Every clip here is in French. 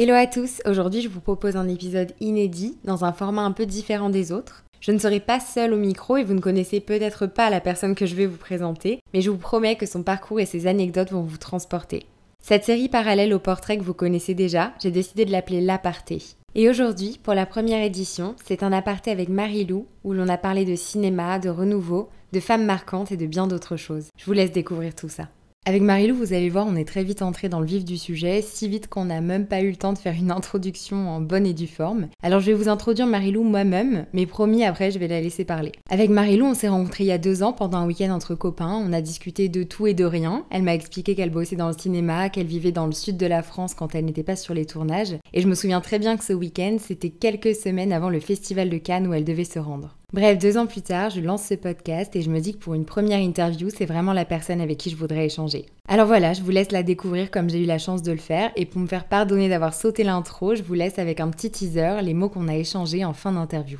Hello à tous, aujourd'hui je vous propose un épisode inédit dans un format un peu différent des autres. Je ne serai pas seule au micro et vous ne connaissez peut-être pas la personne que je vais vous présenter, mais je vous promets que son parcours et ses anecdotes vont vous transporter. Cette série parallèle au portrait que vous connaissez déjà, j'ai décidé de l'appeler L'Aparté. Et aujourd'hui, pour la première édition, c'est un aparté avec Marie-Lou où l'on a parlé de cinéma, de renouveau, de femmes marquantes et de bien d'autres choses. Je vous laisse découvrir tout ça. Avec Marilou, vous allez voir, on est très vite entré dans le vif du sujet, si vite qu'on n'a même pas eu le temps de faire une introduction en bonne et due forme. Alors je vais vous introduire Marilou moi-même, mais promis après je vais la laisser parler. Avec Marilou, on s'est rencontrés il y a deux ans pendant un week-end entre copains, on a discuté de tout et de rien. Elle m'a expliqué qu'elle bossait dans le cinéma, qu'elle vivait dans le sud de la France quand elle n'était pas sur les tournages, et je me souviens très bien que ce week-end, c'était quelques semaines avant le festival de Cannes où elle devait se rendre. Bref, deux ans plus tard, je lance ce podcast et je me dis que pour une première interview, c'est vraiment la personne avec qui je voudrais échanger. Alors voilà, je vous laisse la découvrir comme j'ai eu la chance de le faire et pour me faire pardonner d'avoir sauté l'intro, je vous laisse avec un petit teaser les mots qu'on a échangés en fin d'interview.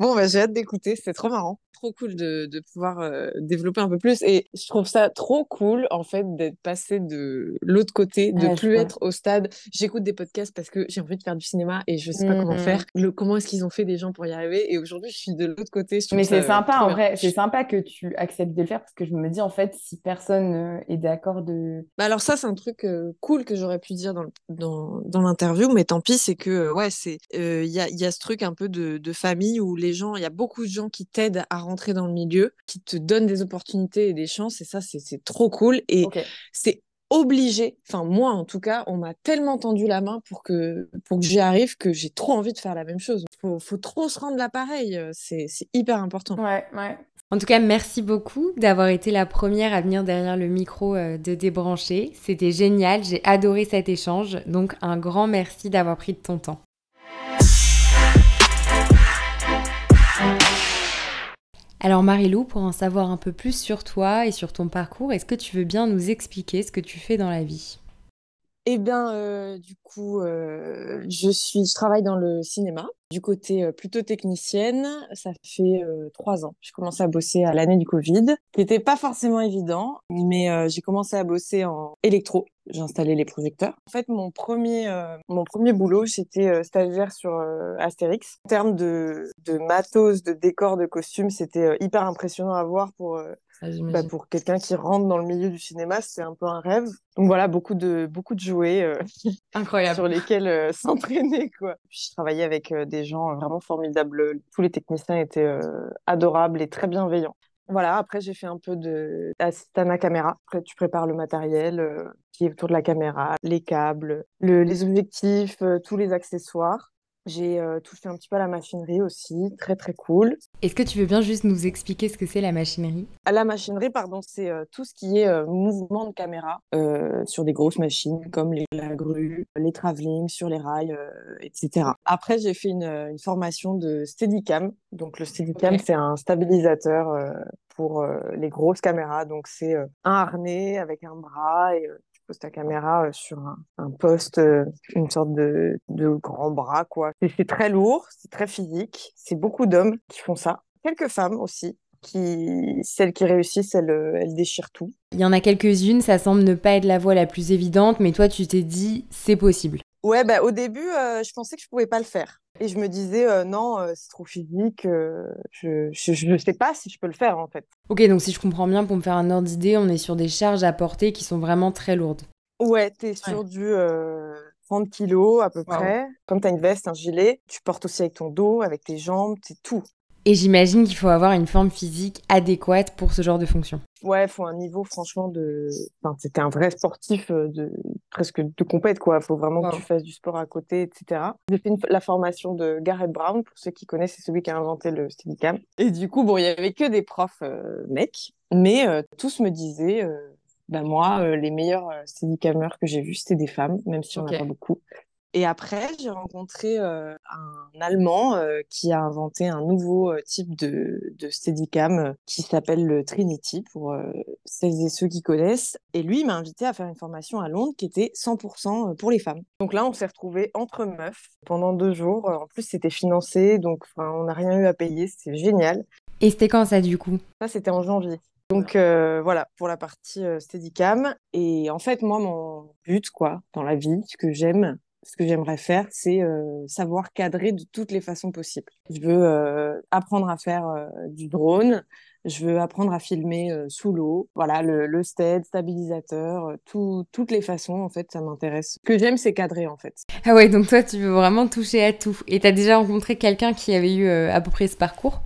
Bon, bah, j'ai hâte d'écouter, c'est trop marrant trop cool de, de pouvoir euh, développer un peu plus. Et je trouve ça trop cool, en fait, d'être passé de l'autre côté, de plus être au stade. J'écoute des podcasts parce que j'ai envie de faire du cinéma et je sais pas comment faire. Mmh. Le, comment est-ce qu'ils ont fait des gens pour y arriver? Et aujourd'hui, je suis de l'autre côté. Mais c'est sympa, en vrai. C'est sympa que tu acceptes de le faire parce que je me dis, en fait, si personne euh, est d'accord de. Bah alors, ça, c'est un truc euh, cool que j'aurais pu dire dans, dans, dans l'interview, mais tant pis, c'est que, ouais, c'est il y, a, y a ce truc un peu de, de famille où les gens, il y a beaucoup de gens qui t'aident à rentrer rentrer dans le milieu, qui te donne des opportunités et des chances. Et ça, c'est trop cool. Et c'est obligé, enfin moi en tout cas, on m'a tellement tendu la main pour que, pour que j'y arrive que j'ai trop envie de faire la même chose. Faut, faut trop se rendre l'appareil, euh, c'est hyper important. Ouais, ouais. En tout cas, merci beaucoup d'avoir été la première à venir derrière le micro euh, de Débrancher. C'était génial, j'ai adoré cet échange, donc un grand merci d'avoir pris de ton temps. Alors Marilou, pour en savoir un peu plus sur toi et sur ton parcours, est-ce que tu veux bien nous expliquer ce que tu fais dans la vie? Eh bien, euh, du coup, euh, je suis, je travaille dans le cinéma, du côté euh, plutôt technicienne. Ça fait trois ans. J'ai commencé à bosser à l'année du Covid, qui n'était pas forcément évident, mais j'ai commencé à bosser en électro j'ai installé les projecteurs. En fait, mon premier, euh, mon premier boulot, euh, stagiaire sur euh, Astérix. En termes de, de matos, de décors, de costumes, c'était hyper impressionnant à voir pour, ah, bah, pour quelqu'un qui rentre dans le milieu du cinéma. C'est un peu un rêve. Donc voilà, beaucoup de, beaucoup de jouets Incroyable. sur lesquels s'entraîner. Quoi. Puis je travaillais avec des gens vraiment formidables. Tous les techniciens étaient adorables et très bienveillants. Voilà, après j'ai fait un peu de à caméra. Après tu prépares le matériel euh, qui est autour de la caméra, les câbles, les objectifs, euh, tous les accessoires. J'ai euh, touché un petit peu à la machinerie aussi, très très cool. Est-ce que tu veux bien juste nous expliquer ce que c'est la machinerie? À La machinerie, pardon, c'est tout ce qui est mouvement de caméra sur des grosses machines comme les, la grue, les travelling sur les rails, etc. Après, j'ai fait une, une, formation de Steadicam. Donc le Steadicam, c'est un stabilisateur pour les grosses caméras. Donc c'est un harnais avec un bras et poses ta caméra euh, sur un, poste, euh, une sorte de, de grand bras, quoi. C'est très lourd, c'est très physique. C'est beaucoup d'hommes qui font ça. Quelques femmes aussi, qui, celles qui réussissent, elles, euh, elles déchirent tout. Il y en a quelques-unes, ça semble ne pas être la voie la plus évidente, mais toi, tu t'es dit, c'est possible. Ouais, bah, au début, je pensais que je pouvais pas le faire. Et je me disais, non, c'est trop physique, je, je ne sais pas si je peux le faire, en fait. Ok, donc si je comprends bien, pour me faire un ordre d'idée, on est sur des charges à porter qui sont vraiment très lourdes. Ouais, tu es sur du 30 kilos à peu près. Comme tu as une veste, un gilet, tu portes aussi avec ton dos, avec tes jambes, c'est tout. Et j'imagine qu'il faut avoir une forme physique adéquate pour ce genre de fonction. Ouais, il faut un niveau franchement de. Enfin, c'était un vrai sportif euh, de presque de compète quoi. Il faut vraiment que tu fasses du sport à côté, etc. J'ai fait la formation de Garrett Brown pour ceux qui connaissent, c'est celui qui a inventé le Steadicam. Et du coup, bon, il y avait que des profs euh, mecs, mais euh, tous me disaient. bah moi, les meilleurs steadicamers que j'ai vus, c'était des femmes, même si on n'en a pas beaucoup. Et après, j'ai rencontré euh, un Allemand euh, qui a inventé un nouveau euh, type de, de Steadicam qui s'appelle le Trinity pour celles et ceux qui connaissent. Et lui, il m'a invité à faire une formation à Londres qui était 100% pour les femmes. Donc là, on s'est retrouvés entre meufs pendant deux jours. En plus, c'était financé, donc on n'a rien eu à payer. C'était génial. Et c'était quand ça, du coup? Ça, c'était en janvier. Donc voilà pour la partie Steadicam. Et en fait, moi, mon but, quoi, dans la vie, ce que j'aime, ce que j'aimerais faire, c'est savoir cadrer de toutes les façons possibles. Je veux apprendre à faire du drone, je veux apprendre à filmer euh, sous l'eau. Voilà, le, le stead, stabilisateur, euh, tout, toutes les façons, en fait, ça m'intéresse. Ce que j'aime, c'est cadrer, en fait. Ah ouais, donc toi, tu veux vraiment toucher à tout. Et t'as déjà rencontré quelqu'un qui avait eu euh, à peu près ce parcours?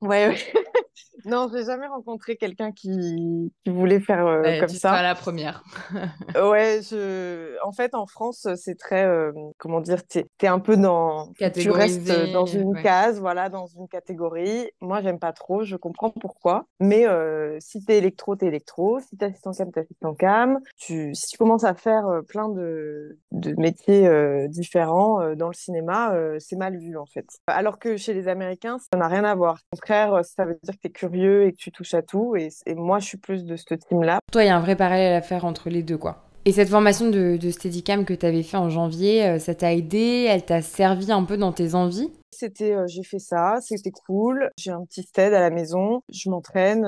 Ouais, ouais. Non, j'ai jamais rencontré quelqu'un qui, qui voulais faire euh, comme ça. Pas la première. ouais, je... en fait, en France, c'est très, euh, comment dire, t'es es un peu dans, tu restes dans une case, voilà, dans une catégorie. Moi, j'aime pas trop, je comprends pourquoi. Mais euh, si t'es électro, t'es électro. Si t'es assistant cam, t'es assistant cam. Tu, si tu commences à faire euh, plein de, de métiers euh, différents dans le cinéma, c'est mal vu en fait. Alors que chez les Américains, ça n'a rien à voir. Au contraire, ça veut dire que t'es curieux et que tu touches à tout. Et, moi, je suis plus de ce team-là. Toi, il y a un vrai parallèle à faire entre les deux, quoi. Et cette formation de, de Steadicam que tu avais fait en janvier, euh, ça t'a aidé? Elle t'a servi un peu dans tes envies? C'était, j'ai fait ça, c'était cool. J'ai un petit stead à la maison, je m'entraîne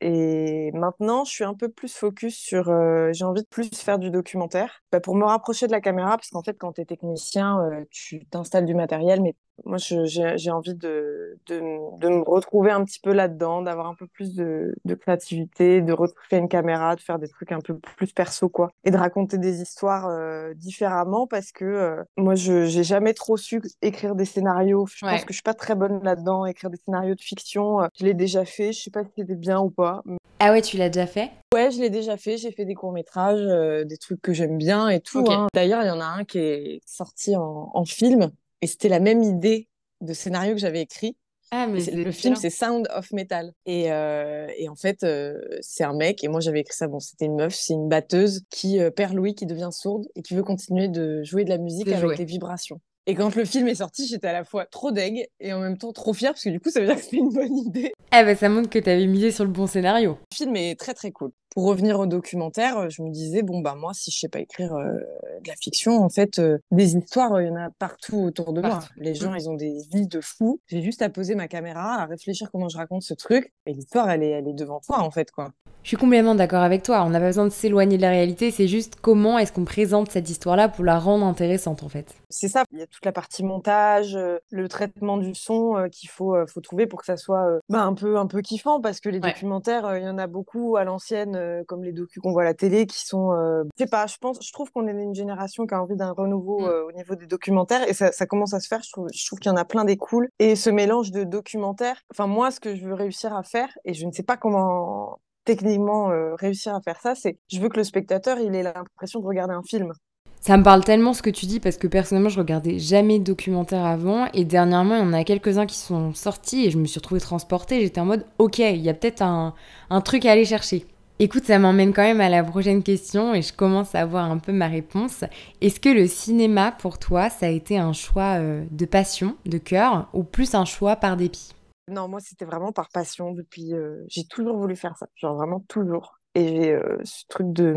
et maintenant je suis un peu plus focus sur. j'ai envie de plus faire du documentaire bah, pour me rapprocher de la caméra parce qu'en fait quand tu es technicien, tu t'installes du matériel mais moi, j'ai envie de, de, me retrouver un petit peu là-dedans, d'avoir un peu plus de, de, créativité, de retrouver une caméra, de faire des trucs un peu plus perso, quoi. Et de raconter des histoires différemment parce que moi, je j'ai jamais trop su écrire des scénarios. Je pense que je suis pas très bonne là-dedans, écrire des scénarios de fiction. Euh, je l'ai déjà fait, je sais pas si c'était bien ou pas. Ah ouais, tu l'as déjà fait? Ouais, je l'ai déjà fait. J'ai fait des courts-métrages, des trucs que j'aime bien et tout. Hein. D'ailleurs, il y en a un qui est sorti en, en film et c'était la même idée de scénario que j'avais écrit. Ah, mais le film, c'est Sound of Metal. Et, euh, et en fait, euh, c'est un mec, et moi j'avais écrit ça, bon, c'était une meuf, c'est une batteuse qui euh, perd Louis, qui devient sourde et qui veut continuer de jouer de la musique avec les vibrations. Et quand le film est sorti, j'étais à la fois trop deg et en même temps trop fière parce que du coup, ça veut dire que c'était une bonne idée. Ah bah ça montre que tu avais misé sur le bon scénario. Le film est très très cool. Pour revenir au documentaire, je me disais bon bah moi si je sais pas écrire euh, de la fiction, en fait euh, des histoires, il y en a partout autour de moi. Les gens, mm. ils ont des vies de fous. J'ai juste à poser ma caméra, à réfléchir comment je raconte ce truc et l'histoire elle est elle est devant toi en fait quoi. Je suis complètement d'accord avec toi. On n'a pas besoin de s'éloigner de la réalité. C'est juste comment est-ce qu'on présente cette histoire-là pour la rendre intéressante, en fait. C'est ça. Il y a toute la partie montage, euh, le traitement du son euh, qu'il faut, euh, faut trouver pour que ça soit bah, un peu, un peu kiffant, parce que les documentaires, il y en a beaucoup à l'ancienne, comme les docus qu'on voit à la télé, qui sont, je sais pas. Je pense, je trouve qu'on est une génération qui a envie d'un renouveau mm. au niveau des documentaires, et ça, ça, commence à se faire. Je trouve, je trouve qu'il y en a plein des cools. Et ce mélange de documentaires. Enfin, moi, ce que je veux réussir à faire, et je ne sais pas comment techniquement euh, réussir à faire ça, c'est je veux que le spectateur il ait l'impression de regarder un film. Ça me parle tellement ce que tu dis parce que personnellement je regardais jamais de documentaire avant et dernièrement il y en a quelques-uns qui sont sortis et je me suis retrouvée transportée. J'étais en mode ok, il y a peut-être un, un, truc à aller chercher. Écoute, ça m'emmène quand même à la prochaine question et je commence à avoir un peu ma réponse. Est-ce que le cinéma pour toi ça a été un choix euh, de passion, de cœur ou plus un choix par dépit? Non, moi, c'était vraiment par passion depuis. Euh, j'ai toujours voulu faire ça, genre vraiment toujours. Et j'ai euh, ce truc de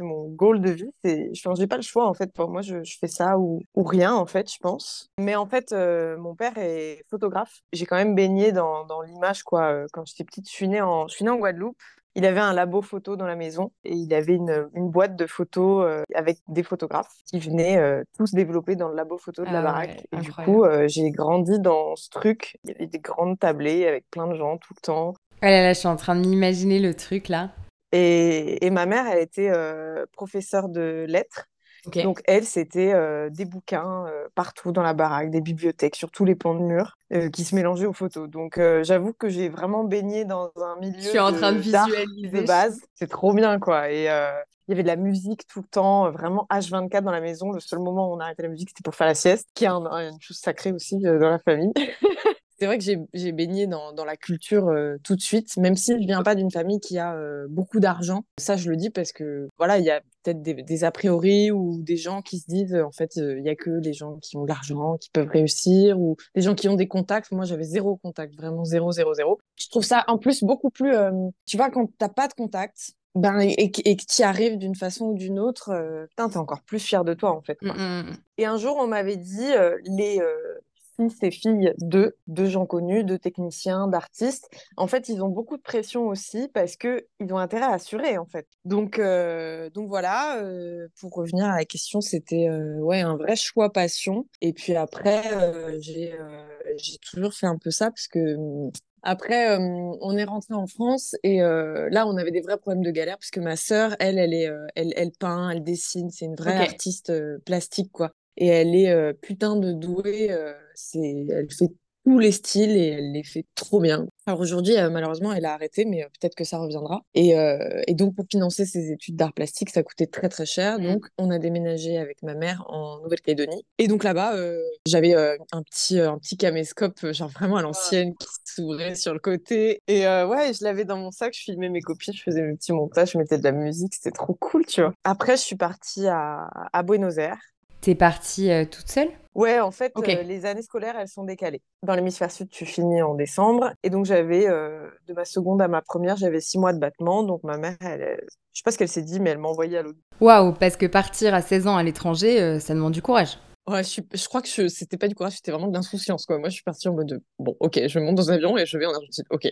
mon goal de vie, c'est. Je n'ai pas le choix, en fait. Pour moi, je, fais ça ou, rien, en fait, je pense. Mais en fait, mon père est photographe. J'ai quand même baigné dans, l'image, quoi. Quand j'étais petite, en, je suis née en Guadeloupe. Il avait un labo photo dans la maison et il avait une, une boîte de photos euh, avec des photographes qui venaient euh, tous développer dans le labo photo de la ah baraque. et du coup, euh, j'ai grandi dans ce truc. Il y avait des grandes tablées avec plein de gens tout le temps. Oh là là, je suis en train de m'imaginer le truc là. Et, et ma mère, elle était professeure de lettres donc elle, c'était euh, des bouquins euh, partout dans la baraque, des bibliothèques sur tous les pans de mur euh, qui se mélangeaient aux photos. Donc j'avoue que j'ai vraiment baigné dans un milieu Je suis en train de, visualiser de base. C'est trop bien quoi. Et il y avait de la musique tout le temps, vraiment H24 dans la maison. Le seul moment où on arrêtait la musique, c'était pour faire la sieste, qui est une chose sacrée aussi dans la famille. c'est vrai que j'ai baigné dans, dans, la culture tout de suite, même si je viens pas d'une famille qui a beaucoup d'argent. Ça, je le dis parce que voilà, il y a peut-être des, a priori ou des gens qui se disent en fait il y a que les gens qui ont de l'argent qui peuvent réussir ou des gens qui ont des contacts moi j'avais zéro contact vraiment zéro zéro zéro je trouve ça en plus beaucoup plus tu vois quand t'as pas de contact ben, et, que tu y arrives d'une façon ou d'une autre, euh, t'es encore plus fier de toi en fait. Mmh, mmh, mmh. Et un jour, on m'avait dit, les, et filles de deux gens connus, de techniciens, d'artistes. En fait, ils ont beaucoup de pression aussi parce que ils ont intérêt à assurer en fait. Donc euh, donc voilà. Euh, pour revenir à la question, c'était euh, ouais un vrai choix passion. Et puis après, j'ai toujours fait un peu ça parce que après, on est rentré en France et là, on avait des vrais problèmes de galère parce que ma sœur, elle, elle est, elle, elle peint, elle dessine, c'est une vraie artiste plastique quoi. Et elle est putain de douée. C'est, elle fait tous les styles et elle les fait trop bien. Alors aujourd'hui, euh, malheureusement, elle a arrêté, mais euh, peut-être que ça reviendra. Et, euh, et, donc, pour financer ses études d'art plastique, ça coûtait très très cher. Mmh. Donc, on a déménagé avec ma mère en Nouvelle-Calédonie. Et donc là-bas, j'avais un petit un petit caméscope, genre vraiment à l'ancienne, qui s'ouvrait sur le côté. Et ouais, je l'avais dans mon sac. Je filmais mes copines, je faisais mes petits montages, je mettais de la musique. C'était trop cool, tu vois. Après, je suis partie à, à Buenos Aires. T'es partie toute seule? Ouais, en fait, euh, les années scolaires, elles sont décalées. Dans l'hémisphère sud, tu finis en décembre. Et donc, j'avais, euh, de ma seconde à ma première, j'avais six mois de battement. Donc, ma mère, elle, je sais pas ce qu'elle s'est dit, mais elle m'a envoyée à l'autre. Waouh, parce que partir à 16 ans à l'étranger, euh, ça demande du courage. Ouais, je, je crois que ce c'était pas du courage, c'était vraiment de l'insouciance, quoi. Moi, je suis partie en mode de, bon, ok, je monte dans un avion et je vais en Argentine. Ok.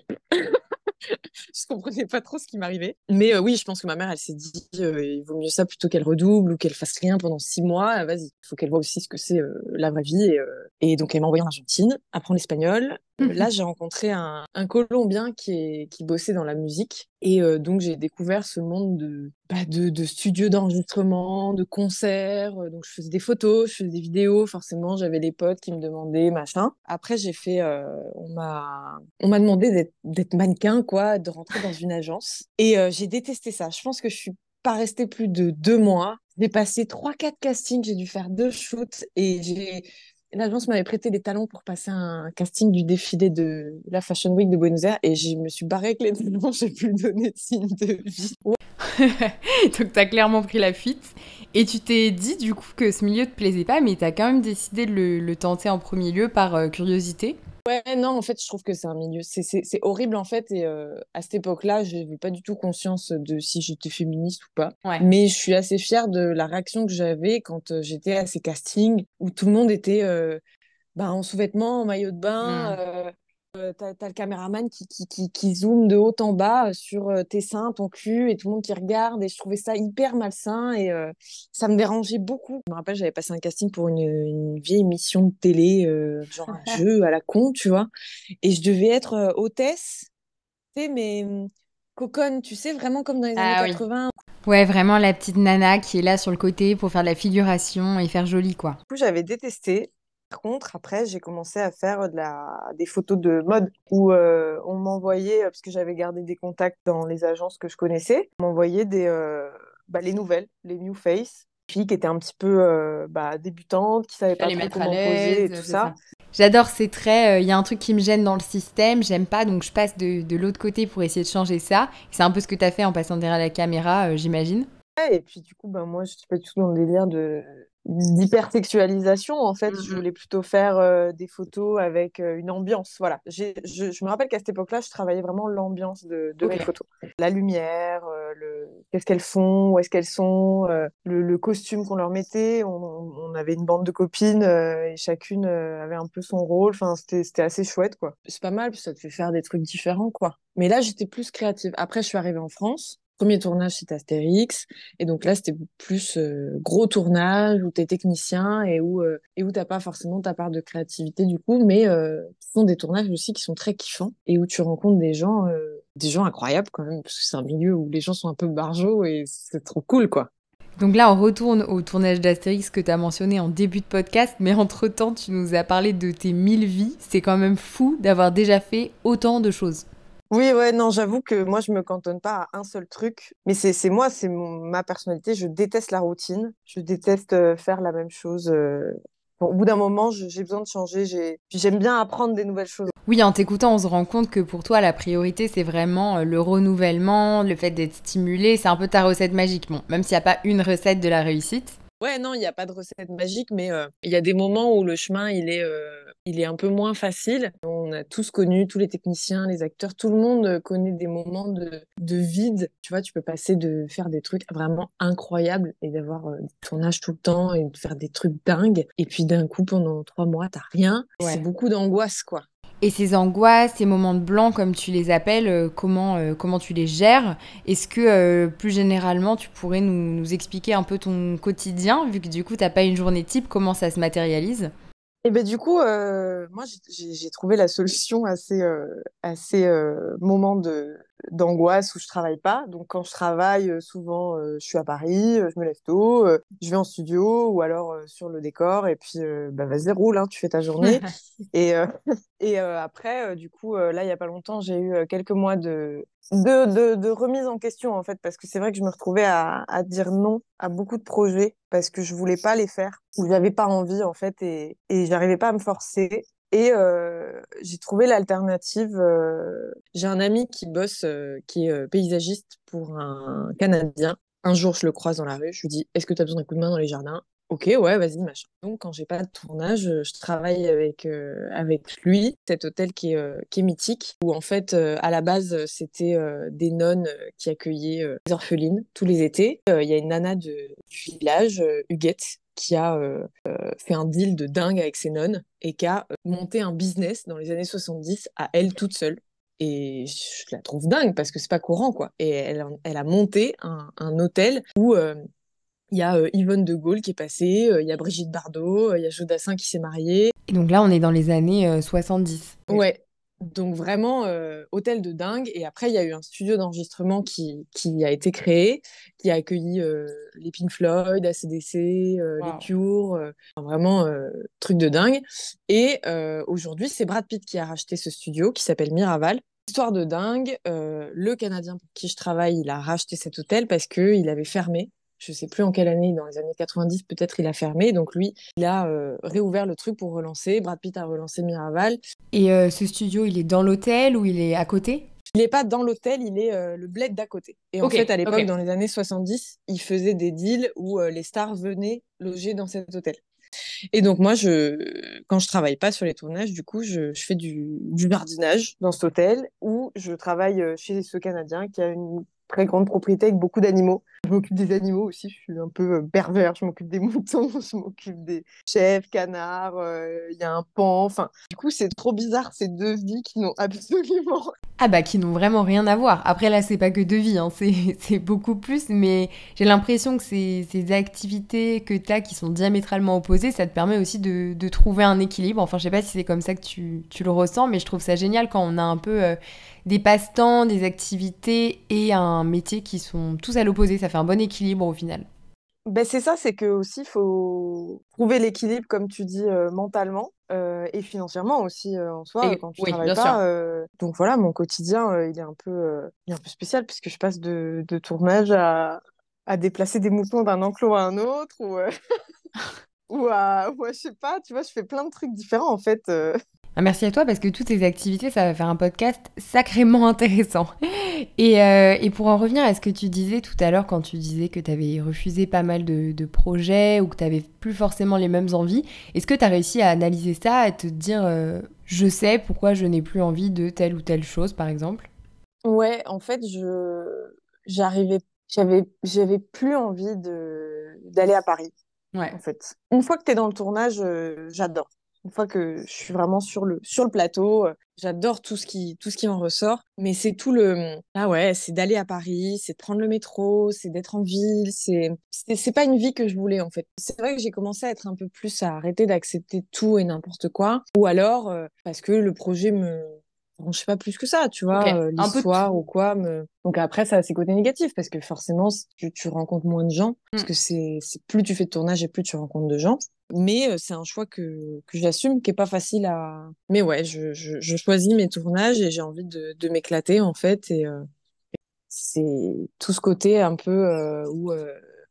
je comprenais pas trop ce qui m'arrivait. Mais euh, oui, je pense que ma mère, elle s'est dit, euh, il vaut mieux ça plutôt qu'elle redouble ou qu'elle fasse rien pendant six mois. Vas-y, il faut qu'elle voit aussi ce que c'est euh, la vraie vie. Et, et, donc, elle m'a envoyé en Argentine, apprendre l'espagnol. Là, j'ai rencontré un, un Colombien qui, est, qui bossait dans la musique. Et donc, j'ai découvert ce monde de, bah, de, de studios d'enregistrement, de concerts. Donc, je faisais des photos, je faisais des vidéos. Forcément, j'avais des potes qui me demandaient, machin. Après, j'ai fait, on m'a on m'a demandé d'être mannequin, quoi, de rentrer dans une agence. Et j'ai détesté ça. Je pense que je suis pas restée plus de deux mois. J'ai passé trois, quatre castings, j'ai dû faire deux shoots et j'ai l'agence m'avait prêté des talons pour passer un casting du défilé de la Fashion Week de Buenos Aires et je me suis barrée avec les talons, j'ai plus donné de signe de vie. Donc, tu as clairement pris la fuite. Et tu t'es dit, du coup, que ce milieu te plaisait pas, mais tu as quand même décidé de le, tenter en premier lieu par euh, curiosité. Ouais, non, en fait, je trouve que c'est un milieu. C'est horrible, en fait. Et euh, à cette époque-là, je n'avais pas du tout conscience de si j'étais féministe ou pas. Mais je suis assez fière de la réaction que j'avais quand euh, j'étais à ces castings où tout le monde était ben, en sous-vêtements, en maillot de bain. Mmh. Euh, t'as as le caméraman qui, qui, qui, qui, zoome de haut en bas euh, sur euh, tes seins, ton cul, et tout le monde qui regarde. Et je trouvais ça hyper malsain et ça me dérangeait beaucoup. Je me rappelle, j'avais passé un casting pour une, une vieille émission de télé, genre un jeu à la con, tu vois. Et je devais être hôtesse, tu sais, mais hum, coconne, tu sais, vraiment comme dans les ah années 80. Ouais, vraiment la petite nana qui est là sur le côté pour faire de la figuration et faire joli, quoi. Du coup, j'avais détesté. Contre, après, j'ai commencé à faire de la... des photos de mode où euh, on m'envoyait, euh, parce que j'avais gardé des contacts dans les agences que je connaissais, on m'envoyait des, euh, bah, les nouvelles, les new face, filles qui étaient un petit peu bah, débutantes, qui savaient pas trop comment poser et tout ça. J'adore ces traits. Il y a un truc qui me gêne dans le système, j'aime pas, donc je passe de, de l'autre côté pour essayer de changer ça. C'est un peu ce que tu as fait en passant derrière la caméra, j'imagine. et puis du coup, bah, moi, je suis pas du tout dans le délire de d'hypersexualisation en fait je mmh voulais plutôt faire euh, des photos avec euh, une ambiance voilà. Je, je, me rappelle qu'à cette époque-là je travaillais vraiment l'ambiance de, de mes photos. La lumière euh, le qu'est-ce qu'elles font où est-ce qu'elles sont le, le, costume qu'on leur mettait. On, on, avait une bande de copines et chacune avait un peu son rôle. Enfin c'était assez chouette quoi. C'est pas mal ça te fait faire des trucs différents quoi. Mais là j'étais plus créative. Après je suis arrivée en France premier tournage, c'était Astérix. Et donc là, c'était plus euh, gros tournage où tu es technicien et où euh, et où t'as pas forcément ta part de créativité du coup, mais euh, ce sont des tournages aussi qui sont très kiffants et où tu rencontres des gens, des gens incroyables quand même, parce que c'est un milieu où les gens sont un peu barjots et c'est trop cool quoi. Donc là, on retourne au tournage d'Astérix que tu as mentionné en début de podcast, mais entre-temps, tu nous as parlé de tes mille vies. C'est quand même fou d'avoir déjà fait autant de choses. Oui, ouais, non, j'avoue que moi, je me cantonne pas à un seul truc. Mais c'est moi, c'est ma personnalité. Je déteste la routine. Je déteste euh, faire la même chose. Euh. au bout d'un moment, j'ai besoin de changer. J'aime bien apprendre des nouvelles choses. Oui, en t'écoutant, on se rend compte que pour toi, la priorité, c'est vraiment euh, le renouvellement, le fait d'être stimulé. C'est un peu ta recette magique. Bon, même s'il n'y a pas une recette de la réussite. Ouais, non, il n'y a pas de recette magique, mais il y a des moments où le chemin, il est, il est un peu moins facile. On a tous connu, tous les techniciens, les acteurs, tout le monde connaît des moments de, de vide. Tu vois, tu peux passer de faire des trucs vraiment incroyables et d'avoir des tournages tout le temps et de faire des trucs dingues. Et puis d'un coup, pendant trois mois, t'as rien. C'est beaucoup d'angoisse, quoi. Et ces angoisses, ces moments de blanc, comme tu les appelles, euh, comment, euh, comment tu les gères? Est-ce que euh, plus généralement, tu pourrais nous, nous, expliquer un peu ton quotidien, vu que du coup, tu n'as pas une journée type, comment ça se matérialise? Et ben du coup, moi j'ai trouvé la solution à ces moments de, d'angoisse où je travaille pas. Donc quand je travaille, euh, souvent euh, je suis à Paris, euh, je me lève tôt, je vais en studio ou alors sur le décor et puis bah, vas-y roule, hein, tu fais ta journée. et et après, du coup, là il y a pas longtemps, j'ai eu quelques mois de de, de, remise en question en fait parce que c'est vrai que je me retrouvais à, à, dire non à beaucoup de projets parce que je voulais pas les faire ou j'avais pas envie en fait et, et j'arrivais pas à me forcer et euh, j'ai trouvé l'alternative. Euh, j'ai un ami qui bosse, euh, qui est paysagiste pour un Canadien. Un jour, je le croise dans la rue. Je lui dis Est-ce que tu as besoin d'un coup de main dans les jardins? Ok, ouais, vas-y, machin. Donc, quand j'ai pas de tournage, je travaille avec, avec lui, cet hôtel qui est, qui est mythique, où en fait, à la base, c'était des nonnes qui accueillaient les orphelines tous les étés. Il y a une nana du village, Huguette, qui a euh, euh, fait un deal de dingue avec ses nonnes et qui a euh, monté un business dans les années 70 à elle toute seule. Et je la trouve dingue parce que c'est pas courant, quoi. Et elle, elle a monté un, un hôtel où il y a Yvonne de Gaulle qui est passée, il y a Brigitte Bardot, il y a Jodassin qui s'est marié. Et donc là, on est dans les années 70. Ouais, donc vraiment, euh, hôtel de dingue. Et après, il y a eu un studio d'enregistrement qui, qui a été créé, qui a accueilli euh, les Pink Floyd, ACDC, euh, les Cure, vraiment truc de dingue. Et aujourd'hui, c'est Brad Pitt qui a racheté ce studio qui s'appelle Miraval. Histoire de dingue, le Canadien pour qui je travaille, il a racheté cet hôtel parce qu'il avait fermé je sais plus en quelle année, dans les années 90 peut-être, il a fermé. Donc lui, il a euh, réouvert le truc pour relancer. Brad Pitt a relancé Miraval. Et euh, ce studio, il est dans l'hôtel ou il est à côté? Il n'est pas dans l'hôtel, il est euh, le bled d'à côté. Et en fait, à l'époque, dans les années 70, il faisait des deals où les stars venaient loger dans cet hôtel. Et donc moi, je, quand je travaille pas sur les tournages, du coup, je, je fais du, du jardinage dans cet hôtel où je travaille chez ce Canadien qui a une très grande propriété avec beaucoup d'animaux. Je m'occupe des animaux aussi, je suis un peu euh, pervers, je m'occupe des moutons, je m'occupe des chèvres, canards, euh, il y a un pan, enfin, du coup c'est trop bizarre ces deux vies qui n'ont absolument... Ah bah qui n'ont vraiment rien à voir. Après là c'est pas que deux vies, hein. c'est beaucoup plus, mais j'ai l'impression que ces, ces, activités que tu as qui sont diamétralement opposées, ça te permet aussi de, de trouver un équilibre. Enfin je sais pas si c'est comme ça que tu, tu, le ressens, mais je trouve ça génial quand on a un peu... Euh, des passe-temps, des activités et un métier qui sont tous à l'opposé. Ça fait un bon équilibre au final. Ben c'est ça, c'est que aussi il faut trouver l'équilibre, comme tu dis, euh, mentalement euh, et financièrement aussi euh, en soi quand tu travailles pas. Donc voilà, mon quotidien il est un peu, il est un peu spécial puisque je passe de, de tournage à, à déplacer des moutons d'un enclos à un autre ou ou à, je sais pas, tu vois, je fais plein de trucs différents en fait. Ah, merci à toi parce que toutes ces activités, ça va faire un podcast sacrément intéressant. Et, euh, et pour en revenir à ce que tu disais tout à l'heure quand tu disais que tu avais refusé pas mal de, de projets ou que tu n'avais plus forcément les mêmes envies, est-ce que tu as réussi à analyser ça, à te dire euh, je sais pourquoi je n'ai plus envie de telle ou telle chose par exemple? Ouais, en fait, je j'arrivais j'avais j'avais plus envie de d'aller à Paris. Ouais. En fait, une fois que tu es dans le tournage, euh, j'adore une fois que je suis vraiment sur le sur le plateau, euh, j'adore tout ce qui tout ce qui en ressort. Mais c'est tout le ah ouais, c'est d'aller à Paris, c'est de prendre le métro, c'est d'être en ville, c'est c'est pas une vie que je voulais en fait. C'est vrai que j'ai commencé à être un peu plus à arrêter d'accepter tout et n'importe quoi, ou alors euh, parce que le projet me je sais pas plus que ça, tu vois, euh, l'histoire ou quoi. Donc après, ça a ses côtés négatifs parce que forcément, tu, tu rencontres moins de gens, parce mm. que c'est plus tu fais de tournage et plus tu rencontres de gens. Mais euh, c'est un choix que, que j'assume, qui est pas facile à. Mais ouais, je, je, je choisis mes tournages et j'ai envie de, de m'éclater en fait. Et euh, c'est tout ce côté un peu où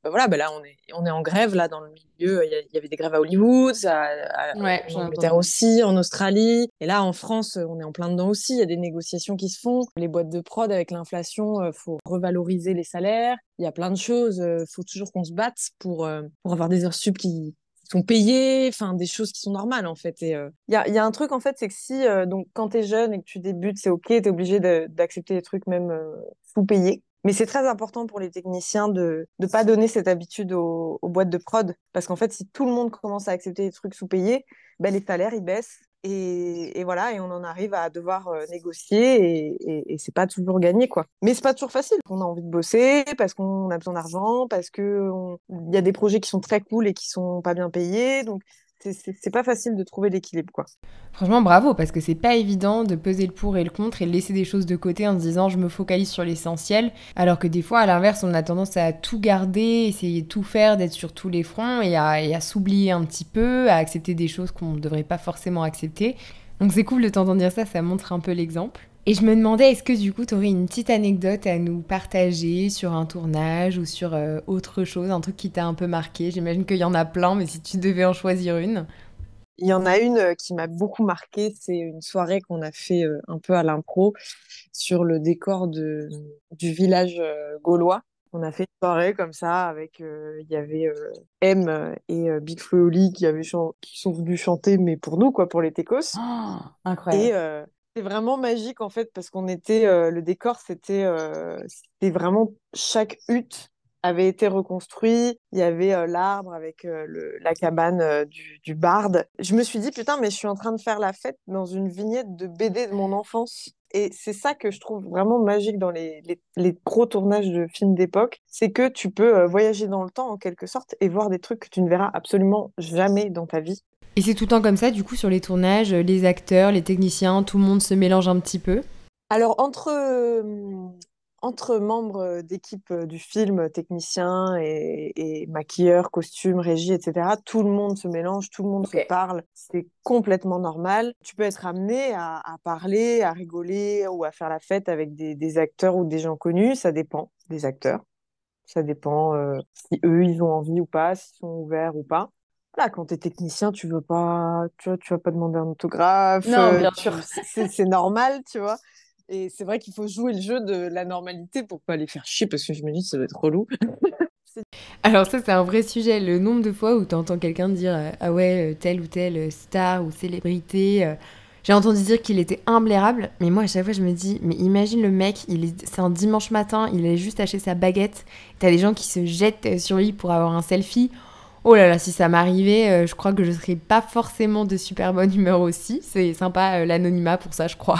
bah voilà, bah là, on est, on est en grève, là, dans le milieu. Il y, avait des grèves à Hollywood, à, en Angleterre aussi, en Australie. Et là, en France, on est en plein dedans aussi. Il y a des négociations qui se font. Les boîtes de prod, avec l'inflation, il faut revaloriser les salaires. Il y a plein de choses. Il faut toujours qu'on se batte pour, pour avoir des heures sup qui, sont payés, enfin des choses qui sont normales en fait. Et il euh, y, a, y, a, un truc en fait, c'est que si euh, donc quand t'es jeune et que tu débutes, c'est ok, t'es obligé d'accepter les trucs même euh, sous-payés. Mais c'est très important pour les techniciens de ne pas donner cette habitude aux, boîtes de prod. Parce qu'en fait, si tout le monde commence à accepter les trucs sous-payés, ben, les salaires, ils baissent. Et, voilà, et on en arrive à devoir euh, négocier et, et, c'est pas toujours gagné, quoi. Mais c'est pas toujours facile. On a envie de bosser parce qu'on a besoin d'argent, parce que il y a des projets qui sont très cool et qui sont pas bien payés. Donc c'est pas facile de trouver l'équilibre, quoi. Franchement, bravo, parce que c'est pas évident de peser le pour et le contre et de laisser des choses de côté en se disant je me focalise sur l'essentiel, alors que des fois, à l'inverse, on a tendance à tout garder, essayer de tout faire, d'être sur tous les fronts et à, à s'oublier un petit peu, à accepter des choses qu'on ne devrait pas forcément accepter. Donc c'est cool de t'entendre dire ça, ça montre un peu l'exemple. Et je me demandais, est-ce que du coup, tu aurais une petite anecdote à nous partager sur un tournage ou sur euh, autre chose, un truc qui t'a un peu marqué? J'imagine qu'il y en a plein, mais si tu devais en choisir une. Il y en a une euh, qui m'a beaucoup marqué, c'est une soirée qu'on a fait euh, un peu à l'impro sur le décor de, du village gaulois. On a fait une soirée comme ça avec il y avait M et Big Flo qui avaient qui sont venus chanter mais pour nous quoi pour les Técos. Oh, incroyable. C'est vraiment magique en fait parce qu'on était euh, le décor c'était euh, c'était vraiment chaque hutte avait été reconstruit. Il y avait euh, l'arbre avec la cabane du, du barde. Je me suis dit putain mais je suis en train de faire la fête dans une vignette de BD de mon enfance. Et c'est ça que je trouve vraiment magique dans les, les, les gros tournages de films d'époque, c'est que tu peux voyager dans le temps en quelque sorte et voir des trucs que tu ne verras absolument jamais dans ta vie. Et c'est tout le temps comme ça, du coup, sur les tournages, les acteurs, les techniciens, tout le monde se mélange un petit peu Alors, entre, euh, entre membres d'équipe du film, techniciens et, maquilleurs, costumes, régie, etc., tout le monde se mélange, tout le monde se parle. C'est complètement normal. Tu peux être amené à, parler, à rigoler ou à faire la fête avec des, acteurs ou des gens connus. Ça dépend des acteurs. Ça dépend euh, si eux, ils ont envie ou pas, s'ils sont ouverts ou pas. Là, quand tu es technicien, tu veux pas, tu vois, tu vas pas demander un autographe. Non, euh, bien sûr. C'est normal, tu vois. Et c'est vrai qu'il faut jouer le jeu de la normalité pour pas les faire chier parce que je me dis que ça va être relou. Alors ça c'est un vrai sujet, le nombre de fois où tu entends quelqu'un dire euh, ah ouais euh, telle ou telle star ou célébrité, j'ai entendu dire qu'il était imblairable, mais moi à chaque fois je me dis mais imagine le mec, il est c'est un dimanche matin, il est juste acheté sa baguette, t'as des gens qui se jettent sur lui pour avoir un selfie. Oh là là, si ça m'arrivait, euh, je crois que je serais pas forcément de super bonne humeur aussi. C'est sympa euh, l'anonymat pour ça, je crois.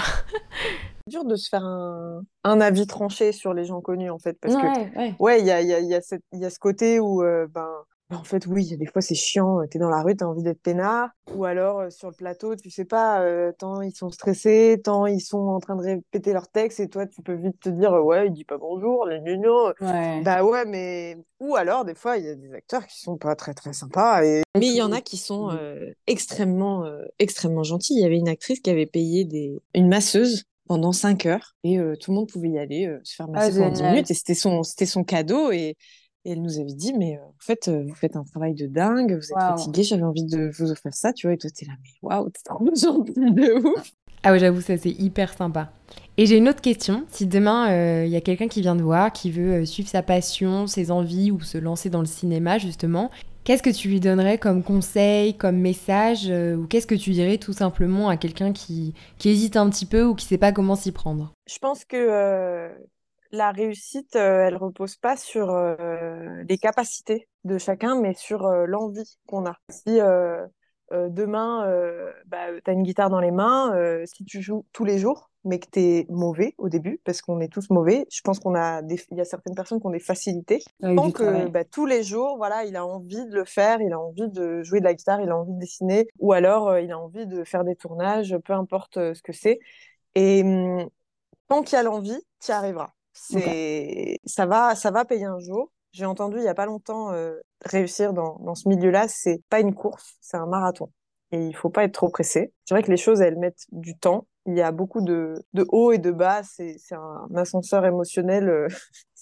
C'est dur de se faire un, un, avis tranché sur les gens connus en fait, parce que ouais, il y a, y, a, y, a y a, ce côté où euh, ben en fait, oui, des fois c'est chiant, euh, tu es dans la rue, tu as envie d'être peinard, ou alors sur le plateau, tu sais pas, euh, tant ils sont stressés, tant ils sont en train de répéter leur texte, et toi tu peux vite te dire, ouais, il dit pas bonjour, les mignons. Bah ouais, mais. Ou alors, des fois, il y a des acteurs qui sont pas très très sympas. Et... Mais il y en a qui sont mmh. extrêmement, extrêmement gentils. Il y avait une actrice qui avait payé des... une masseuse pendant 5 heures et tout le monde pouvait y aller se faire masser ah, pendant 10 minutes et c'était son c'était son cadeau et et elle nous avait dit, mais euh, en fait, euh, vous faites un travail de dingue, vous êtes fatigué, j'avais envie de vous offrir ça, tu vois. Et toi, t'es là, mais waouh, t'es trop gentil de ouf. Ah ouais, j'avoue, ça c'est hyper sympa. Et j'ai une autre question. Si demain, il euh, y a quelqu'un qui vient te voir, qui veut suivre sa passion, ses envies ou se lancer dans le cinéma, justement, qu'est-ce que tu lui donnerais comme conseil, comme message Ou qu'est-ce que tu dirais tout simplement à quelqu'un qui, qui hésite un petit peu ou qui sait pas comment s'y prendre? Je pense que la réussite, euh, elle repose pas sur euh, les capacités de chacun, mais sur euh, l'envie qu'on a. Si demain, bah, tu as une guitare dans les mains, si tu joues tous les jours, mais que tu es mauvais au début, parce qu'on est tous mauvais, je pense qu'on a il y a certaines personnes qui ont des facilités. Donc, bah, tous les jours, voilà, il a envie de le faire, il a envie de jouer de la guitare, il a envie de dessiner, ou alors il a envie de faire des tournages, peu importe ce que c'est. Et hum, tant qu'il y a l'envie, tu y arriveras. C'est ça va ça va payer un jour. J'ai entendu il y a pas longtemps euh, réussir dans, dans ce milieu-là, c'est pas une course, c'est un marathon. Et il faut pas être trop pressé. C'est vrai que les choses elles mettent du temps Il y a beaucoup de, de hauts et de bas. C'est un ascenseur émotionnel euh,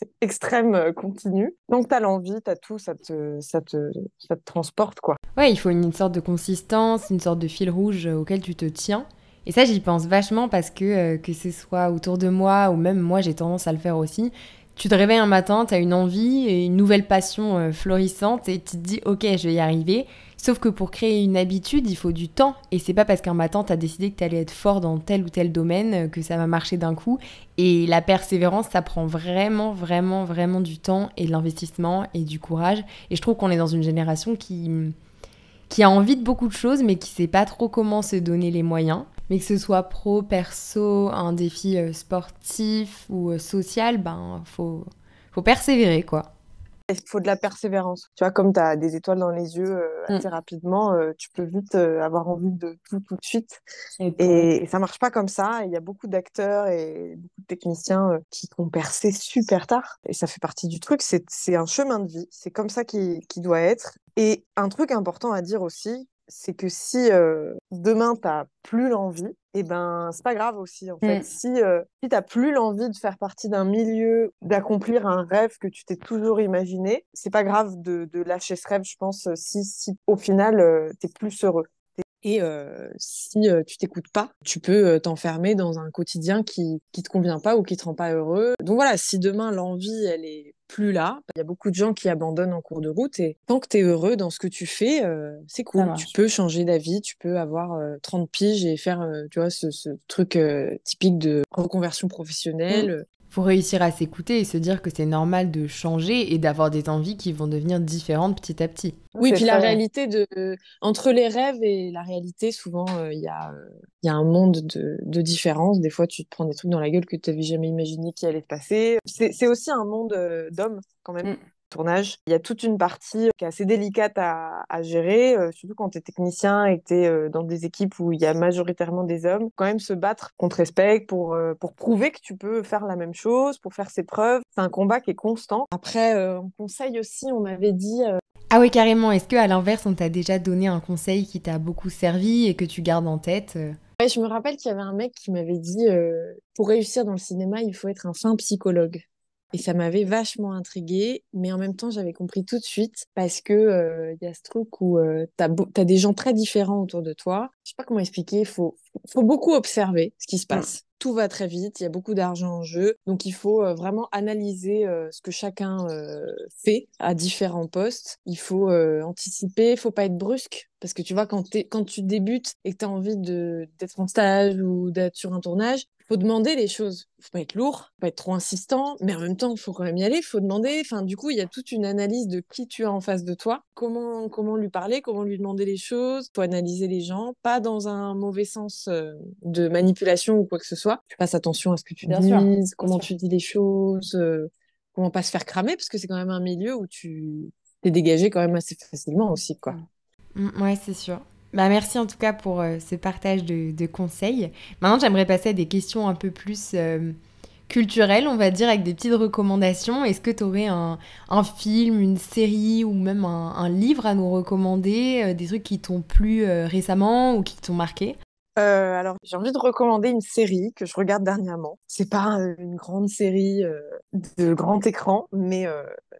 extrême euh, continu. Donc, tu as l'envie, tu as tout, ça te, ça, te, ça te transporte. quoi. Ouais, il faut une, sorte de consistance, une sorte de fil rouge auquel tu te tiens. Et ça, j'y pense vachement parce que, euh, que ce soit autour de moi ou même moi, j'ai tendance à le faire aussi. Tu te réveilles un matin, tu as une envie et une nouvelle passion florissante et tu te dis, ok, je vais y arriver. Sauf que pour créer une habitude, il faut du temps. Et c'est pas parce qu'un matin, tu as décidé que tu allais être fort dans tel ou tel domaine euh, que ça va marcher d'un coup. Et la persévérance, ça prend vraiment, vraiment, vraiment du temps et de l'investissement et du courage. Et je trouve qu'on est dans une génération qui, qui a envie de beaucoup de choses, mais qui sait pas trop comment se donner les moyens. Mais que ce soit pro, perso, un défi euh, sportif ou euh, social, ben, faut, faut persévérer, quoi. Il faut de la persévérance. Tu vois, comme tu as des étoiles dans les yeux euh, mm. assez rapidement, euh, tu peux vite euh, avoir envie de tout tout de suite. Et, ça marche pas comme ça. Il y a beaucoup d'acteurs et beaucoup de techniciens qui ont percé super tard. Et ça fait partie du truc. C'est un chemin de vie. C'est comme ça qu'il doit être. Et un truc important à dire aussi, c'est que si demain tu n'as plus l'envie, et eh ben c'est pas grave aussi en fait. Mmh. Si, si tu n'as plus l'envie de faire partie d'un milieu, d'accomplir un rêve que tu t'es toujours imaginé, c'est pas grave de, de, lâcher ce rêve, je pense, si, si au final tu es plus heureux. Et si tu t'écoutes pas, tu peux t'enfermer dans un quotidien qui qui te convient pas ou qui te rend pas heureux. Donc voilà, si demain l'envie elle est plus là, il y a beaucoup de gens qui abandonnent en cours de route et tant que tu es heureux dans ce que tu fais, c'est cool. Tu peux changer d'avis, tu peux avoir 30 piges et faire tu vois ce, ce truc typique de reconversion professionnelle. Mmh faut réussir à s'écouter et se dire que c'est normal de changer et d'avoir des envies qui vont devenir différentes petit à petit. Oui, puis la réalité de entre les rêves et la réalité, souvent euh, il y, a, y a un monde de, de différence. Des fois, tu te prends des trucs dans la gueule que tu n'avais jamais imaginé qui allait te passer. C'est aussi un monde euh, d'hommes quand même. Mm tournage. Il y a toute une partie qui est assez délicate à, gérer, euh, surtout quand tu es technicien et que tu es euh, dans des équipes où il y a majoritairement des hommes. Quand même se battre contre respect pour, euh, pour prouver que tu peux faire la même chose, pour faire ses preuves. C'est un combat qui est constant. Après, en conseil aussi, on m'avait dit... Ah oui, carrément. Est-ce qu'à l'inverse, on t'a déjà donné un conseil qui t'a beaucoup servi et que tu gardes en tête Ouais, je me rappelle qu'il y avait un mec qui m'avait dit pour réussir dans le cinéma, il faut être un fin psychologue. Et ça m'avait vachement intriguée, mais en même temps, j'avais compris tout de suite parce que il euh, y a ce truc où euh, tu as, des gens très différents autour de toi. Je sais pas comment expliquer, il faut, faut beaucoup observer ce qui se passe. Tout va très vite, il y a beaucoup d'argent en jeu, donc il faut euh, vraiment analyser ce que chacun fait à différents postes. Il faut anticiper, il faut pas être brusque parce que tu vois, quand, quand tu débutes et que tu as envie d'être en stage ou d'être sur un tournage, faut demander les choses. Faut pas être lourd, faut pas être trop insistant, mais en même temps, faut quand même y aller. Faut demander. Enfin, du coup, il y a toute une analyse de qui tu as en face de toi, comment comment lui parler, comment lui demander les choses. Faut analyser les gens, pas dans un mauvais sens euh, de manipulation ou quoi que ce soit. Tu passes attention à ce que tu dis, comment tu dis les choses, euh, comment pas se faire cramer, parce que c'est quand même un milieu où tu t'es dégagé quand même assez facilement aussi, quoi. Mm, ouais, c'est sûr. Bah, merci en tout cas pour euh, ce partage de, conseils. Maintenant, j'aimerais passer à des questions un peu plus euh, culturelles, on va dire, avec des petites recommandations. Est-ce que tu aurais un, film, une série ou même un, livre à nous recommander, euh, des trucs qui t'ont plu récemment ou qui t'ont marqué? Alors, j'ai envie de recommander une série que je regarde dernièrement. C'est pas une grande série de grand écran, mais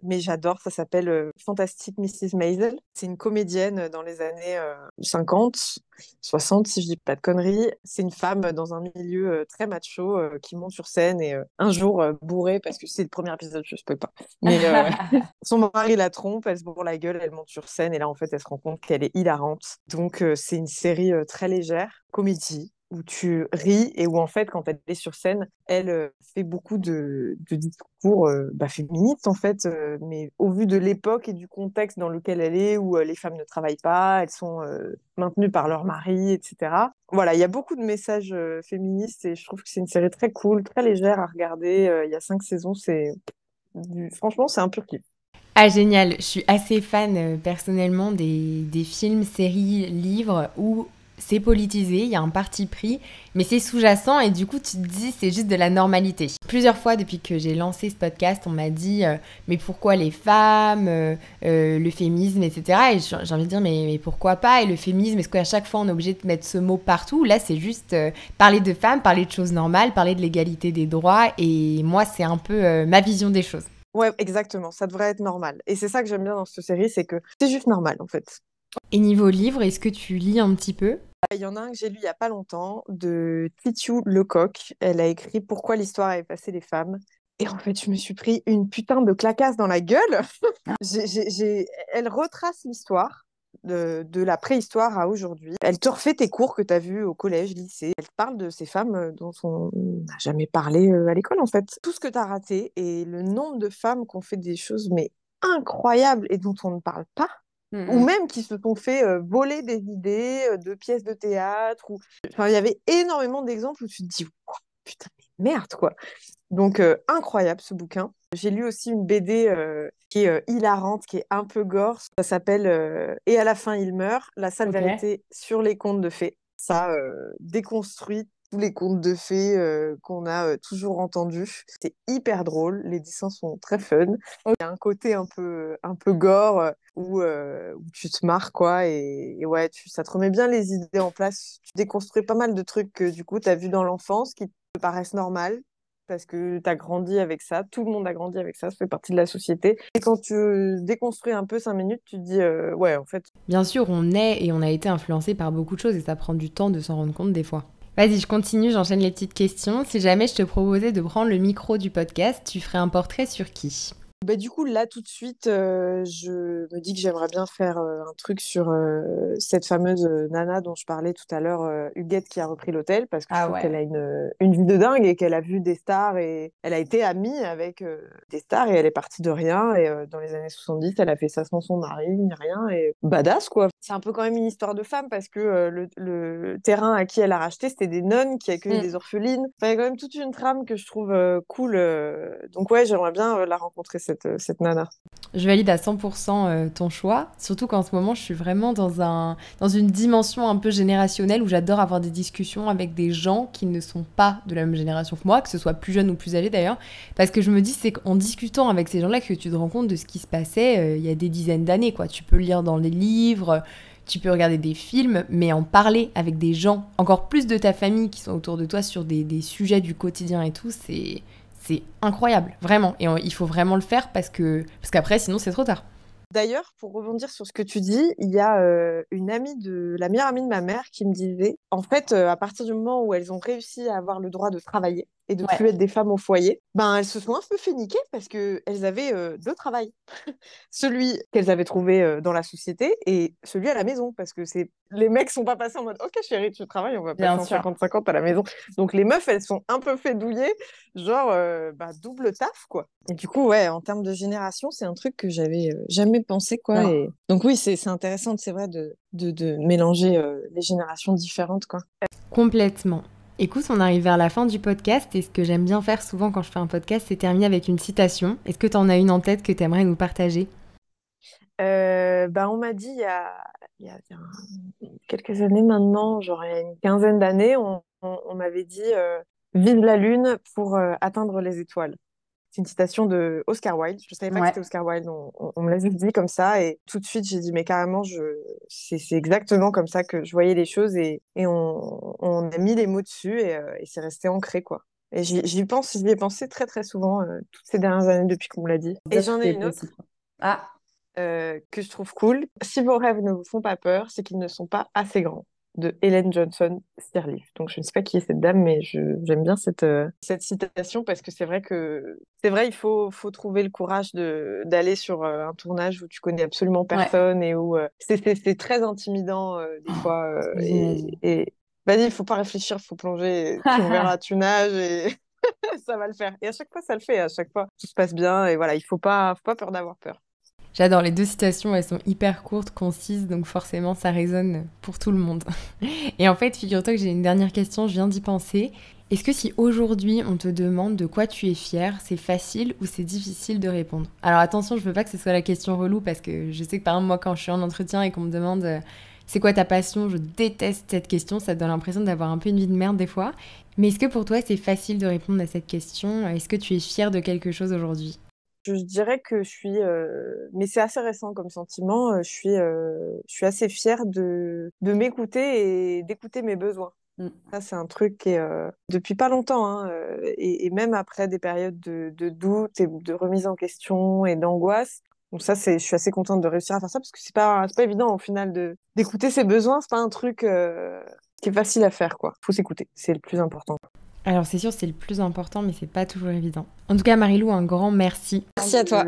mais j'adore. Ça s'appelle euh, Fantastic Mrs. Maisel. C'est une comédienne dans les années 50, euh, 60, si je dis pas de conneries. C'est une femme dans un milieu euh, très macho qui monte sur scène et un jour bourrée, parce que c'est le premier épisode, je ne peux pas. Mais son mari la trompe, elle se bourre la gueule, elle monte sur scène et là, en fait, elle se rend compte qu'elle est hilarante. Donc, c'est une série très légère, comédie, où tu ris et où en fait quand elle est sur scène elle euh, fait beaucoup de, discours euh, bah, féministes en fait euh, mais au vu de l'époque et du contexte dans lequel elle est où les femmes ne travaillent pas elles sont maintenues par leur mari etc voilà il y a beaucoup de messages féministes et je trouve que c'est une série très cool très légère à regarder il y a cinq saisons c'est franchement c'est un pur kiff. Ah génial, je suis assez fan personnellement des, des films, séries, livres où c'est politisé, il y a un parti pris, mais c'est sous-jacent et du coup tu te dis c'est juste de la normalité. Plusieurs fois depuis que j'ai lancé ce podcast, on m'a dit euh, mais pourquoi les femmes, euh, euh, le féminisme, etc. Et j'ai envie de dire mais, mais, pourquoi pas? Et le féminisme, est-ce qu'à chaque fois on est obligé de mettre ce mot partout? Là c'est juste parler de femmes, parler de choses normales, parler de l'égalité des droits et moi c'est un peu ma vision des choses. Ouais, exactement, ça devrait être normal. Et c'est ça que j'aime bien dans cette série, c'est que c'est juste normal en fait. Et niveau livre, est-ce que tu lis un petit peu? Il y en a un que j'ai lu il y a pas longtemps de Titiou Lecoq. Elle a écrit Pourquoi l'histoire a effacé les femmes? Et en fait, je me suis pris une putain de clacasse dans la gueule. Elle retrace l'histoire de, la préhistoire à aujourd'hui. Elle te refait tes cours que tu as vus au collège, lycée. Elle parle de ces femmes euh, dont on n'a jamais parlé euh, à l'école, en fait. Tout ce que tu as raté et le nombre de femmes qui ont fait des choses, mais incroyables et dont on ne parle pas ou même qui se sont fait voler des idées de pièces de théâtre. Ou... Enfin, il y avait énormément d'exemples où tu te dis, putain, mais merde, quoi. Donc, incroyable ce bouquin. J'ai lu aussi une BD qui est hilarante, qui est un peu gore. Ça s'appelle Et à la fin, il meurt, la sale vérité sur les contes de fées. Ça déconstruit tous les contes de fées euh, qu'on a euh, toujours entendus. C'est hyper drôle, les dessins sont très fun. Il y a un côté un peu, un peu gore euh, où, tu te marres, quoi. Et, ouais, tu, ça te remet bien les idées en place. Tu déconstruis pas mal de trucs que du coup, tu as vu dans l'enfance qui te paraissent normales parce que tu as grandi avec ça, tout le monde a grandi avec ça, ça fait partie de la société. Et quand tu déconstruis un peu cinq minutes, tu te dis, ouais, en fait. Bien sûr, on est et on a été influencé par beaucoup de choses et ça prend du temps de s'en rendre compte des fois. Vas-y, je continue, j'enchaîne les petites questions. Si jamais je te proposais de prendre le micro du podcast, tu ferais un portrait sur qui? Bah, du coup, là, tout de suite, euh, je me dis que j'aimerais bien faire euh, un truc sur euh, cette fameuse nana dont je parlais tout à l'heure, Huguette, qui a repris l'hôtel, parce que je ah qu'elle a une, une vie de dingue et qu'elle a vu des stars et elle a été amie avec des stars et elle est partie de rien. Et dans les années 70, elle a fait ça sans son mari, ni rien. Et badass, quoi. C'est un peu quand même une histoire de femme parce que le, le, terrain à qui elle a racheté, c'était des nonnes qui accueillent mmh. des orphelines. Enfin, il y a quand même toute une trame que je trouve cool. donc, ouais, j'aimerais bien la rencontrer euh, cette, nana. Je valide à 100% euh, ton choix, surtout qu'en ce moment je suis vraiment dans, un, dans une dimension un peu générationnelle où j'adore avoir des discussions avec des gens qui ne sont pas de la même génération que moi, que ce soit plus jeune ou plus âgé d'ailleurs, parce que je me dis c'est qu'en discutant avec ces gens-là que tu te rends compte de ce qui se passait euh, il y a des dizaines d'années. quoi. Tu peux lire dans les livres, tu peux regarder des films, mais en parler avec des gens, encore plus de ta famille qui sont autour de toi sur des, des sujets du quotidien et tout, c'est incroyable, vraiment. Et il faut vraiment le faire parce que parce qu'après, sinon, c'est trop tard. D'ailleurs, pour rebondir sur ce que tu dis, il y a euh, une amie de la meilleure amie de ma mère qui me disait, en fait, euh, à partir du moment où elles ont réussi à avoir le droit de travailler, et de plus être des femmes au foyer, ben elles se sont un peu fait niquer parce que elles avaient euh, deux travails. celui qu'elles avaient trouvé euh, dans la société et celui à la maison parce que c'est les mecs sont pas passés en mode OK chérie, tu travailles, on va passer en 50-50 à la maison. Donc les meufs, elles sont un peu fait douiller, genre euh, bah, double taf quoi. Et du coup ouais, en termes de génération, c'est un truc que j'avais jamais pensé quoi donc oui, c'est intéressant, c'est vrai de, de, de mélanger les générations différentes quoi. Complètement. Écoute, on arrive vers la fin du podcast et ce que j'aime bien faire souvent quand je fais un podcast, c'est terminer avec une citation. Est-ce que tu en as une en tête que tu aimerais nous partager? Euh, bah, On m'a dit il y, a, quelques années maintenant, genre il y a une quinzaine d'années, on, m'avait dit euh, Vive la Lune pour euh, atteindre les étoiles. C'est une citation de Oscar Wilde. Je savais pas que c'était Oscar Wilde. On, me l'a dit comme ça et tout de suite j'ai dit mais carrément je c'est exactement comme ça que je voyais les choses et, et on, on, a mis les mots dessus et, euh, et c'est resté ancré quoi. Et j'y pense, j'y ai pensé très très souvent euh, toutes ces dernières années depuis qu'on me l'a dit. Et j'en ai une autre. Ah. Euh, que je trouve cool. Si vos rêves ne vous font pas peur, c'est qu'ils ne sont pas assez grands de Helen Johnson Sirleaf. Donc je ne sais pas qui est cette dame, mais j'aime bien cette, euh, cette citation parce que c'est vrai que c'est vrai, il faut, faut trouver le courage d'aller sur euh, un tournage où tu connais absolument personne et où euh, c'est très intimidant des oh, fois. et, et vas-y, il faut pas réfléchir, il faut plonger, tu verras, tu nages et ça va le faire. Et à chaque fois, ça le fait. À chaque fois, tout se passe bien et voilà, il faut pas, faut pas peur d'avoir peur. J'adore les deux citations, elles sont hyper courtes, concises, donc forcément ça résonne pour tout le monde. Et en fait, figure-toi que j'ai une dernière question, je viens d'y penser. Est-ce que si aujourd'hui on te demande de quoi tu es fier, c'est facile ou c'est difficile de répondre? Alors attention, je veux pas que ce soit la question relou parce que je sais que par exemple moi quand je suis en entretien et qu'on me demande euh, C'est quoi ta passion? Je déteste cette question, ça te donne l'impression d'avoir un peu une vie de merde des fois. Mais est-ce que pour toi c'est facile de répondre à cette question? Est-ce que tu es fier de quelque chose aujourd'hui? Je dirais que je suis, euh, mais c'est assez récent comme sentiment, je suis, je suis assez fière de, de m'écouter et d'écouter mes besoins. Mm. Ça, c'est un truc qui est depuis pas longtemps, hein, et, et, même après des périodes de, de doute et de remise en question et d'angoisse. Donc ça, c'est, je suis assez contente de réussir à faire ça parce que c'est pas, c'est pas évident au final de d'écouter ses besoins. C'est pas un truc qui est facile à faire, quoi. Faut s'écouter, c'est le plus important. Alors c'est sûr, c'est le plus important, mais c'est pas toujours évident. En tout cas, Marilou, un grand merci. Merci à toi.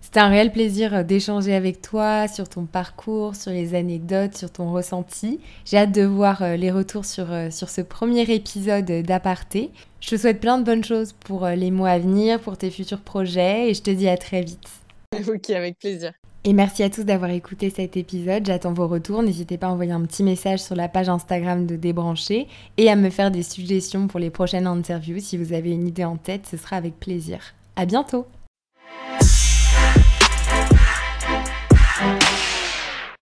C'était un réel plaisir d'échanger avec toi sur ton parcours, sur les anecdotes, sur ton ressenti. J'ai hâte de voir euh, les retours sur, euh, sur ce premier épisode d'Aparté. Je te souhaite plein de bonnes choses pour euh, les mois à venir, pour tes futurs projets, et je te dis à très vite. Ok, avec plaisir. Et merci à tous d'avoir écouté cet épisode. J'attends vos retours. N'hésitez pas à envoyer un petit message sur la page Instagram de Débrancher et à me faire des suggestions pour les prochaines interviews. Si vous avez une idée en tête, ce sera avec plaisir. À bientôt!